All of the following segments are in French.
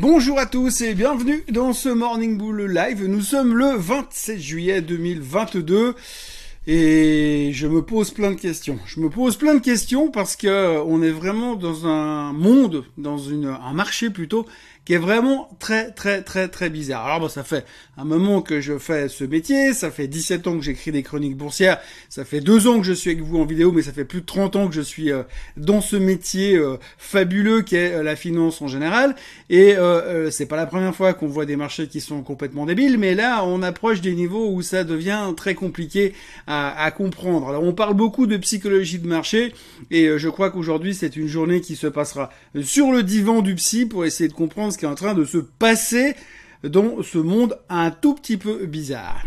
Bonjour à tous et bienvenue dans ce Morning Bull Live. Nous sommes le 27 juillet 2022 et je me pose plein de questions. Je me pose plein de questions parce que on est vraiment dans un monde, dans un marché plutôt qui est vraiment très très très très bizarre. Alors bon, ça fait un moment que je fais ce métier, ça fait 17 ans que j'écris des chroniques boursières, ça fait deux ans que je suis avec vous en vidéo, mais ça fait plus de 30 ans que je suis euh, dans ce métier euh, fabuleux qu'est euh, la finance en général. Et c'est pas la première fois qu'on voit des marchés qui sont complètement débiles, mais là on approche des niveaux où ça devient très compliqué à, à comprendre. Alors on parle beaucoup de psychologie de marché, et je crois qu'aujourd'hui c'est une journée qui se passera sur le divan du psy pour essayer de comprendre qui est en train de se passer dans ce monde un tout petit peu bizarre.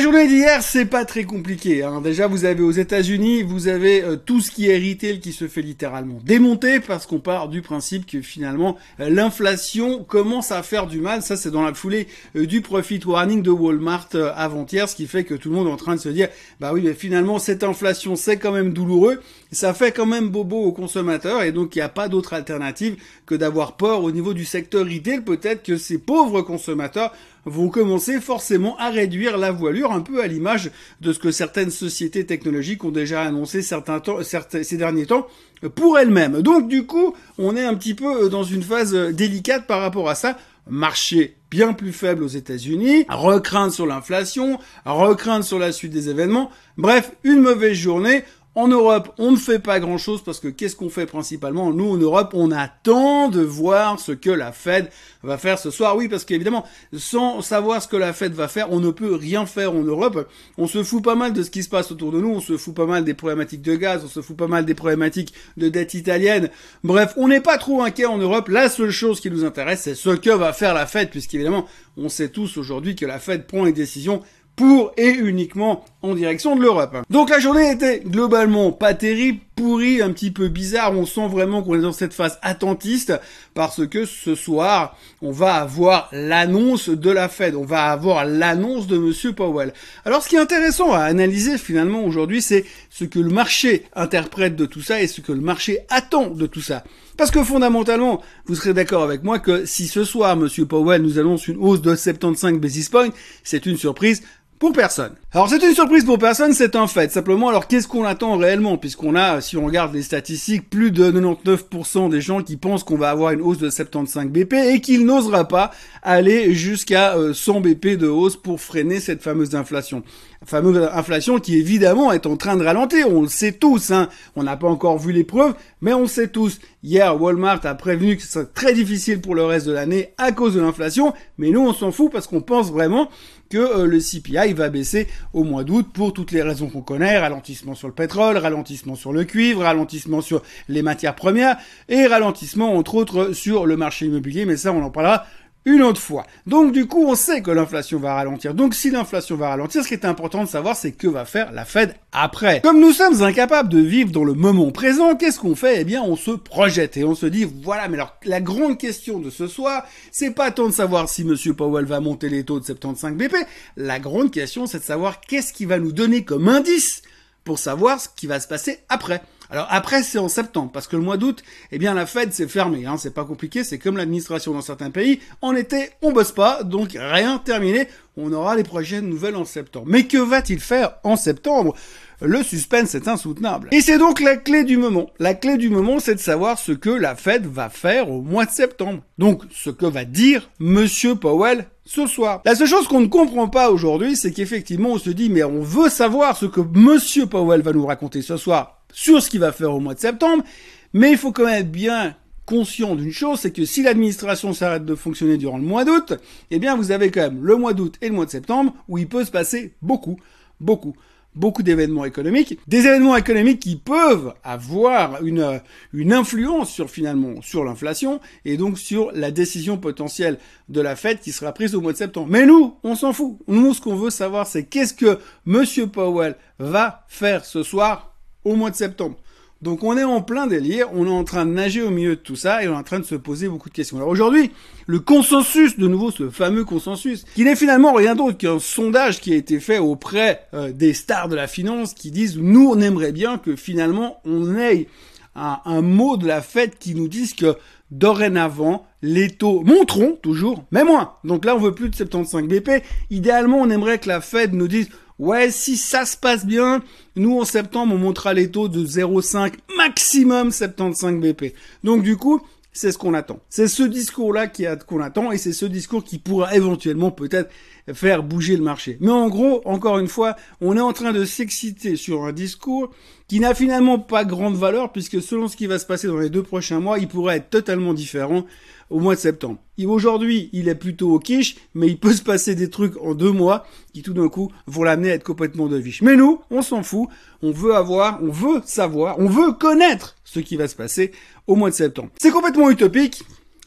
La journée d'hier, c'est pas très compliqué. Hein. Déjà, vous avez aux États-Unis, vous avez euh, tout ce qui est retail qui se fait littéralement démonter parce qu'on part du principe que finalement euh, l'inflation commence à faire du mal. Ça, c'est dans la foulée euh, du profit warning de Walmart avant-hier, ce qui fait que tout le monde est en train de se dire, bah oui, mais finalement cette inflation, c'est quand même douloureux, ça fait quand même bobo aux consommateurs et donc il n'y a pas d'autre alternative que d'avoir peur au niveau du secteur retail. Peut-être que ces pauvres consommateurs vont commencer forcément à réduire la voilure, un peu à l'image de ce que certaines sociétés technologiques ont déjà annoncé certains temps, ces derniers temps pour elles-mêmes. Donc du coup, on est un petit peu dans une phase délicate par rapport à ça. Marché bien plus faible aux États-Unis, recrainte sur l'inflation, recrainte sur la suite des événements. Bref, une mauvaise journée. En Europe, on ne fait pas grand-chose parce que qu'est-ce qu'on fait principalement? Nous, en Europe, on attend de voir ce que la Fed va faire ce soir. Oui, parce qu'évidemment, sans savoir ce que la Fed va faire, on ne peut rien faire en Europe. On se fout pas mal de ce qui se passe autour de nous, on se fout pas mal des problématiques de gaz, on se fout pas mal des problématiques de dette italienne. Bref, on n'est pas trop inquiet en Europe. La seule chose qui nous intéresse, c'est ce que va faire la Fed, puisqu'évidemment, on sait tous aujourd'hui que la Fed prend une décision pour et uniquement en direction de l'Europe. Donc la journée était globalement pas terrible, pourrie, un petit peu bizarre. On sent vraiment qu'on est dans cette phase attentiste parce que ce soir, on va avoir l'annonce de la Fed, on va avoir l'annonce de Monsieur Powell. Alors ce qui est intéressant à analyser finalement aujourd'hui, c'est ce que le marché interprète de tout ça et ce que le marché attend de tout ça. Parce que fondamentalement, vous serez d'accord avec moi que si ce soir, Monsieur Powell nous annonce une hausse de 75 basis points, c'est une surprise pour personne. Alors c'est une surprise pour personne, c'est un fait. Simplement, alors qu'est-ce qu'on attend réellement? Puisqu'on a, si on regarde les statistiques, plus de 99% des gens qui pensent qu'on va avoir une hausse de 75 BP et qu'il n'osera pas aller jusqu'à 100 euh, BP de hausse pour freiner cette fameuse inflation. Fameuse inflation qui évidemment est en train de ralentir, on le sait tous, hein. on n'a pas encore vu les preuves, mais on le sait tous. Hier, Walmart a prévenu que ce serait très difficile pour le reste de l'année à cause de l'inflation, mais nous on s'en fout parce qu'on pense vraiment que euh, le CPI va baisser au mois d'août pour toutes les raisons qu'on connaît, ralentissement sur le pétrole, ralentissement sur le cuivre, ralentissement sur les matières premières et ralentissement entre autres sur le marché immobilier, mais ça on en parlera une autre fois. Donc du coup, on sait que l'inflation va ralentir. Donc si l'inflation va ralentir, ce qui est important de savoir, c'est que va faire la Fed après. Comme nous sommes incapables de vivre dans le moment présent, qu'est-ce qu'on fait? Eh bien, on se projette et on se dit, voilà, mais alors la grande question de ce soir, c'est pas tant de savoir si Monsieur Powell va monter les taux de 75 BP. La grande question, c'est de savoir qu'est-ce qui va nous donner comme indice pour savoir ce qui va se passer après. Alors après, c'est en septembre, parce que le mois d'août, eh bien la Fed c'est fermé, hein, c'est pas compliqué, c'est comme l'administration dans certains pays. En été, on bosse pas, donc rien terminé. On aura les prochaines nouvelles en septembre. Mais que va-t-il faire en septembre? Le suspense est insoutenable. Et c'est donc la clé du moment. La clé du moment, c'est de savoir ce que la Fed va faire au mois de septembre. Donc, ce que va dire Monsieur Powell ce soir. La seule chose qu'on ne comprend pas aujourd'hui, c'est qu'effectivement, on se dit, mais on veut savoir ce que Monsieur Powell va nous raconter ce soir sur ce qu'il va faire au mois de septembre, mais il faut quand même être bien conscient d'une chose, c'est que si l'administration s'arrête de fonctionner durant le mois d'août, eh bien vous avez quand même le mois d'août et le mois de septembre où il peut se passer beaucoup, beaucoup, beaucoup d'événements économiques, des événements économiques qui peuvent avoir une, une influence sur finalement sur l'inflation et donc sur la décision potentielle de la Fed qui sera prise au mois de septembre. Mais nous, on s'en fout. Nous, ce qu'on veut savoir, c'est qu'est-ce que Monsieur Powell va faire ce soir au mois de septembre. Donc on est en plein délire, on est en train de nager au milieu de tout ça et on est en train de se poser beaucoup de questions. Alors aujourd'hui, le consensus, de nouveau ce fameux consensus, qui n'est finalement rien d'autre qu'un sondage qui a été fait auprès euh, des stars de la finance qui disent nous on aimerait bien que finalement on ait un, un mot de la fête qui nous dise que dorénavant, les taux monteront toujours, mais moins. Donc là, on veut plus de 75 BP. Idéalement, on aimerait que la Fed nous dise Ouais, si ça se passe bien, nous en septembre, on montera les taux de 0,5 maximum 75 BP. Donc du coup, c'est ce qu'on attend. C'est ce discours-là qu'on attend et c'est ce discours qui pourra éventuellement peut-être faire bouger le marché. Mais en gros, encore une fois, on est en train de s'exciter sur un discours qui n'a finalement pas grande valeur puisque selon ce qui va se passer dans les deux prochains mois, il pourrait être totalement différent au mois de septembre. Aujourd'hui, il est plutôt au quiche, mais il peut se passer des trucs en deux mois qui tout d'un coup vont l'amener à être complètement de viche. Mais nous, on s'en fout. On veut avoir, on veut savoir, on veut connaître ce qui va se passer au mois de septembre. C'est complètement utopique.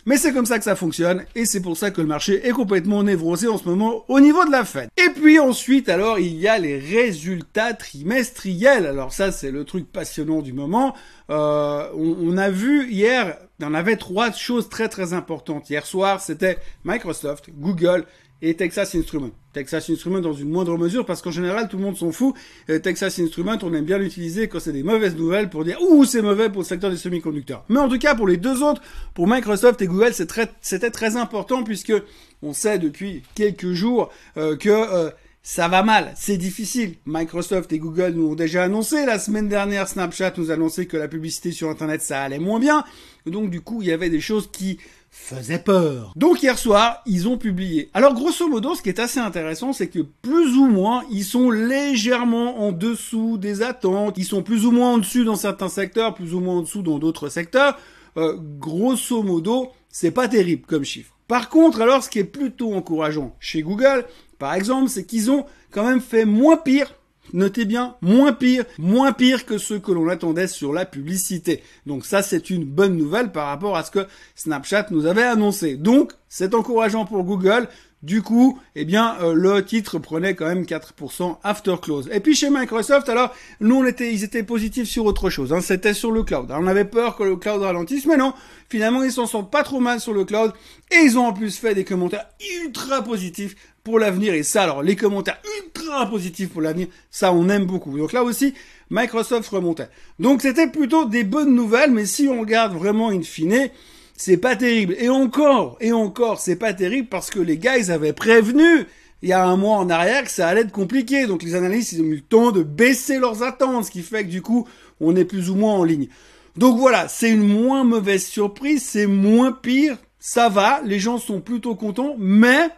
Mais c'est comme ça que ça fonctionne, et c'est pour ça que le marché est complètement névrosé en ce moment au niveau de la fête. Et puis ensuite, alors, il y a les résultats trimestriels. Alors ça, c'est le truc passionnant du moment. Euh, on, a vu hier, on avait trois choses très très importantes. Hier soir, c'était Microsoft, Google et Texas Instruments. Texas Instruments dans une moindre mesure parce qu'en général tout le monde s'en fout. Euh, Texas Instruments, on aime bien l'utiliser quand c'est des mauvaises nouvelles pour dire ouh c'est mauvais pour le secteur des semi-conducteurs. Mais en tout cas pour les deux autres, pour Microsoft et Google, c'était très, très important puisque on sait depuis quelques jours euh, que euh, ça va mal, c'est difficile. Microsoft et Google nous ont déjà annoncé. La semaine dernière, Snapchat nous a annoncé que la publicité sur Internet, ça allait moins bien. Donc du coup, il y avait des choses qui faisait peur. Donc hier soir, ils ont publié. Alors grosso modo, ce qui est assez intéressant, c'est que plus ou moins, ils sont légèrement en dessous des attentes. Ils sont plus ou moins en dessus dans certains secteurs, plus ou moins en dessous dans d'autres secteurs. Euh, grosso modo, c'est pas terrible comme chiffre. Par contre, alors, ce qui est plutôt encourageant chez Google, par exemple, c'est qu'ils ont quand même fait moins pire Notez bien, moins pire, moins pire que ce que l'on attendait sur la publicité. Donc ça, c'est une bonne nouvelle par rapport à ce que Snapchat nous avait annoncé. Donc, c'est encourageant pour Google. Du coup, eh bien, euh, le titre prenait quand même 4% after close. Et puis chez Microsoft, alors, nous, on était, ils étaient positifs sur autre chose. Hein, C'était sur le cloud. on avait peur que le cloud ralentisse, mais non. Finalement, ils s'en sortent pas trop mal sur le cloud. Et ils ont en plus fait des commentaires ultra positifs pour l'avenir. Et ça, alors, les commentaires ultra positifs pour l'avenir, ça, on aime beaucoup. Donc là aussi, Microsoft remontait. Donc c'était plutôt des bonnes nouvelles, mais si on regarde vraiment in fine, c'est pas terrible. Et encore, et encore, c'est pas terrible parce que les gars, ils avaient prévenu il y a un mois en arrière que ça allait être compliqué. Donc les analystes, ils ont eu le temps de baisser leurs attentes, ce qui fait que du coup, on est plus ou moins en ligne. Donc voilà, c'est une moins mauvaise surprise, c'est moins pire, ça va, les gens sont plutôt contents, mais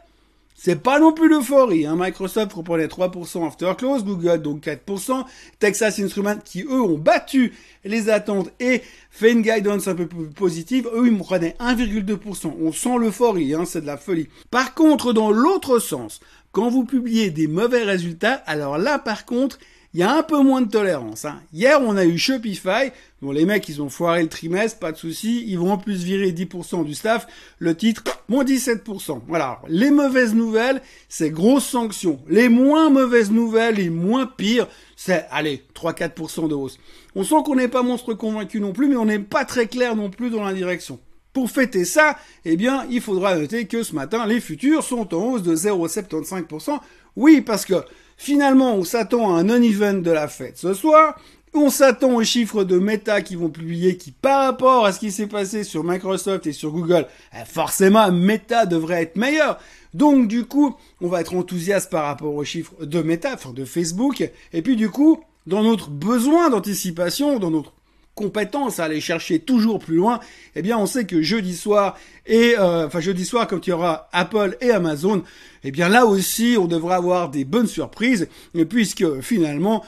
c'est pas non plus l'euphorie. Hein. Microsoft reprenait 3% after close, Google donc 4%, Texas Instruments qui eux ont battu les attentes et fait une guidance un peu plus positive, eux ils prenaient 1,2%. On sent l'euphorie, hein, c'est de la folie. Par contre, dans l'autre sens, quand vous publiez des mauvais résultats, alors là par contre, il y a un peu moins de tolérance. Hein. Hier, on a eu Shopify. Bon, les mecs, ils ont foiré le trimestre, pas de souci. Ils vont en plus virer 10% du staff. Le titre, moins 17%. Voilà. Les mauvaises nouvelles, c'est grosse sanction. Les moins mauvaises nouvelles et moins pires, c'est, allez, 3-4% de hausse. On sent qu'on n'est pas monstre convaincu non plus, mais on n'est pas très clair non plus dans la direction. Pour fêter ça, eh bien, il faudra noter que ce matin, les futurs sont en hausse de 0,75%. Oui, parce que Finalement, on s'attend à un non-event de la fête ce soir. On s'attend aux chiffres de Meta qui vont publier qui, par rapport à ce qui s'est passé sur Microsoft et sur Google, eh, forcément, Meta devrait être meilleur. Donc, du coup, on va être enthousiaste par rapport aux chiffres de Meta, enfin de Facebook. Et puis, du coup, dans notre besoin d'anticipation, dans notre compétence à aller chercher toujours plus loin, eh bien on sait que jeudi soir et euh, enfin jeudi soir quand il y aura Apple et Amazon, eh bien là aussi on devrait avoir des bonnes surprises puisque finalement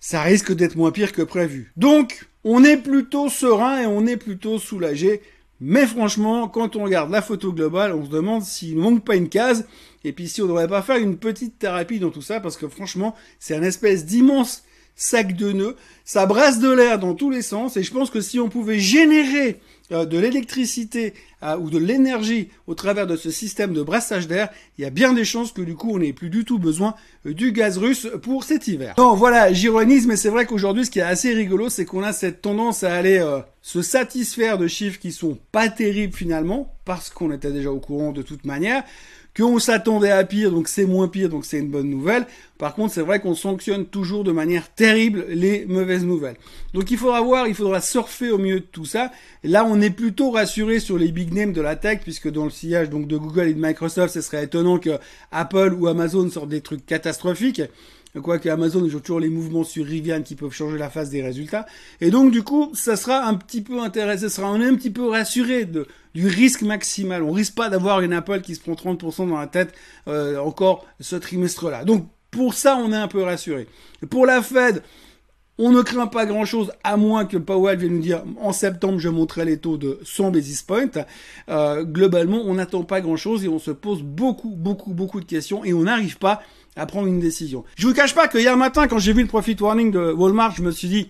ça risque d'être moins pire que prévu. Donc on est plutôt serein et on est plutôt soulagé. Mais franchement, quand on regarde la photo globale, on se demande s'il ne manque pas une case, et puis si on ne devrait pas faire une petite thérapie dans tout ça, parce que franchement, c'est un espèce d'immense sac de nœuds, ça brasse de l'air dans tous les sens, et je pense que si on pouvait générer euh, de l'électricité euh, ou de l'énergie au travers de ce système de brassage d'air, il y a bien des chances que du coup on n'ait plus du tout besoin euh, du gaz russe pour cet hiver. Non, voilà, j'ironise, mais c'est vrai qu'aujourd'hui ce qui est assez rigolo, c'est qu'on a cette tendance à aller se satisfaire de chiffres qui sont pas terribles finalement, parce qu'on était déjà au courant de toute manière qu'on s'attendait à pire, donc c'est moins pire, donc c'est une bonne nouvelle. Par contre, c'est vrai qu'on sanctionne toujours de manière terrible les mauvaises nouvelles. Donc il faudra voir, il faudra surfer au milieu de tout ça. là, on est plutôt rassuré sur les big names de la tech, puisque dans le sillage donc de Google et de Microsoft, ce serait étonnant que Apple ou Amazon sortent des trucs catastrophiques. Quoique Amazon, ils ont toujours les mouvements sur Rivian qui peuvent changer la face des résultats. Et donc, du coup, ça sera un petit peu intéressant, ça sera, on est un petit peu rassuré du risque maximal. On risque pas d'avoir une Apple qui se prend 30% dans la tête, euh, encore ce trimestre-là. Donc, pour ça, on est un peu rassuré. Pour la Fed, on ne craint pas grand-chose, à moins que Powell vienne nous dire en septembre, je montrerai les taux de 100 basis points. Euh, globalement, on n'attend pas grand-chose et on se pose beaucoup, beaucoup, beaucoup de questions et on n'arrive pas à prendre une décision. Je vous cache pas que hier matin, quand j'ai vu le profit warning de Walmart, je me suis dit,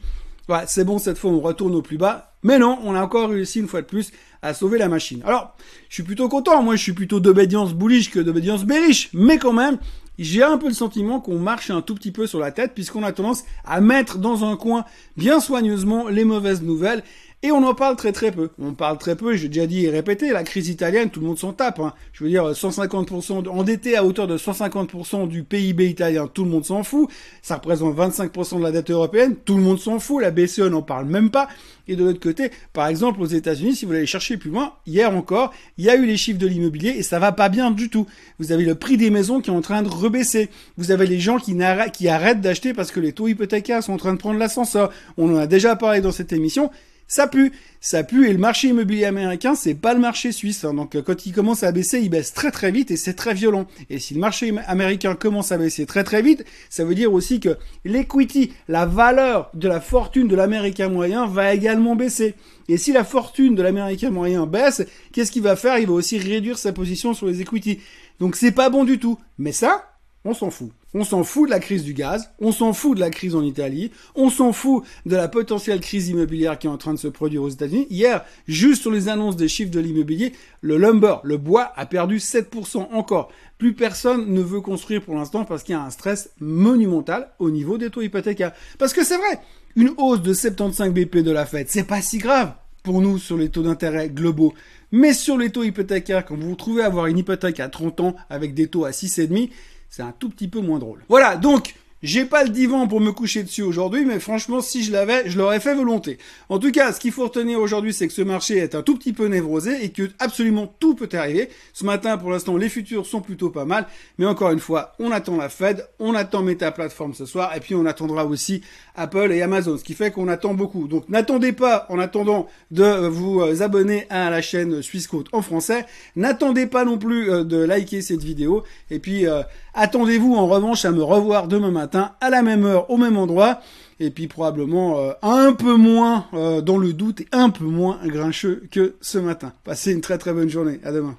ouais, c'est bon, cette fois, on retourne au plus bas. Mais non, on a encore réussi une fois de plus à sauver la machine. Alors, je suis plutôt content. Moi, je suis plutôt d'obédience bullish que d'obédience bearish. Mais quand même, j'ai un peu le sentiment qu'on marche un tout petit peu sur la tête puisqu'on a tendance à mettre dans un coin bien soigneusement les mauvaises nouvelles et on en parle très très peu. On parle très peu, j'ai déjà dit et répété, la crise italienne, tout le monde s'en tape. Hein. Je veux dire, 150% endetté à hauteur de 150% du PIB italien, tout le monde s'en fout. Ça représente 25% de la dette européenne, tout le monde s'en fout. La BCE n'en parle même pas. Et de l'autre côté, par exemple, aux États-Unis, si vous allez chercher plus loin, hier encore, il y a eu les chiffres de l'immobilier et ça va pas bien du tout. Vous avez le prix des maisons qui est en train de rebaisser. Vous avez les gens qui, qui arrêtent d'acheter parce que les taux hypothécaires sont en train de prendre l'ascenseur. On en a déjà parlé dans cette émission ça pue, ça pue et le marché immobilier américain c'est pas le marché suisse. Hein. Donc quand il commence à baisser, il baisse très très vite et c'est très violent. Et si le marché américain commence à baisser très très vite, ça veut dire aussi que l'equity, la valeur de la fortune de l'américain moyen va également baisser. Et si la fortune de l'américain moyen baisse, qu'est-ce qu'il va faire? Il va aussi réduire sa position sur les equity. Donc c'est pas bon du tout. Mais ça, on s'en fout. On s'en fout de la crise du gaz, on s'en fout de la crise en Italie, on s'en fout de la potentielle crise immobilière qui est en train de se produire aux États-Unis. Hier, juste sur les annonces des chiffres de l'immobilier, le lumber, le bois, a perdu 7% encore. Plus personne ne veut construire pour l'instant parce qu'il y a un stress monumental au niveau des taux hypothécaires. Parce que c'est vrai, une hausse de 75 BP de la Fed, c'est pas si grave pour nous sur les taux d'intérêt globaux. Mais sur les taux hypothécaires, quand vous vous trouvez à avoir une hypothèque à 30 ans avec des taux à 6,5, c'est un tout petit peu moins drôle. Voilà, donc j'ai pas le divan pour me coucher dessus aujourd'hui, mais franchement, si je l'avais, je l'aurais fait volonté. En tout cas, ce qu'il faut retenir aujourd'hui, c'est que ce marché est un tout petit peu névrosé et que absolument tout peut arriver. Ce matin, pour l'instant, les futurs sont plutôt pas mal, mais encore une fois, on attend la Fed, on attend Meta Platform ce soir, et puis on attendra aussi Apple et Amazon, ce qui fait qu'on attend beaucoup. Donc n'attendez pas, en attendant, de vous abonner à la chaîne Suisse Côte en français. N'attendez pas non plus euh, de liker cette vidéo, et puis euh, attendez-vous en revanche à me revoir demain matin à la même heure, au même endroit, et puis probablement euh, un peu moins euh, dans le doute et un peu moins grincheux que ce matin. Passez une très très bonne journée. À demain.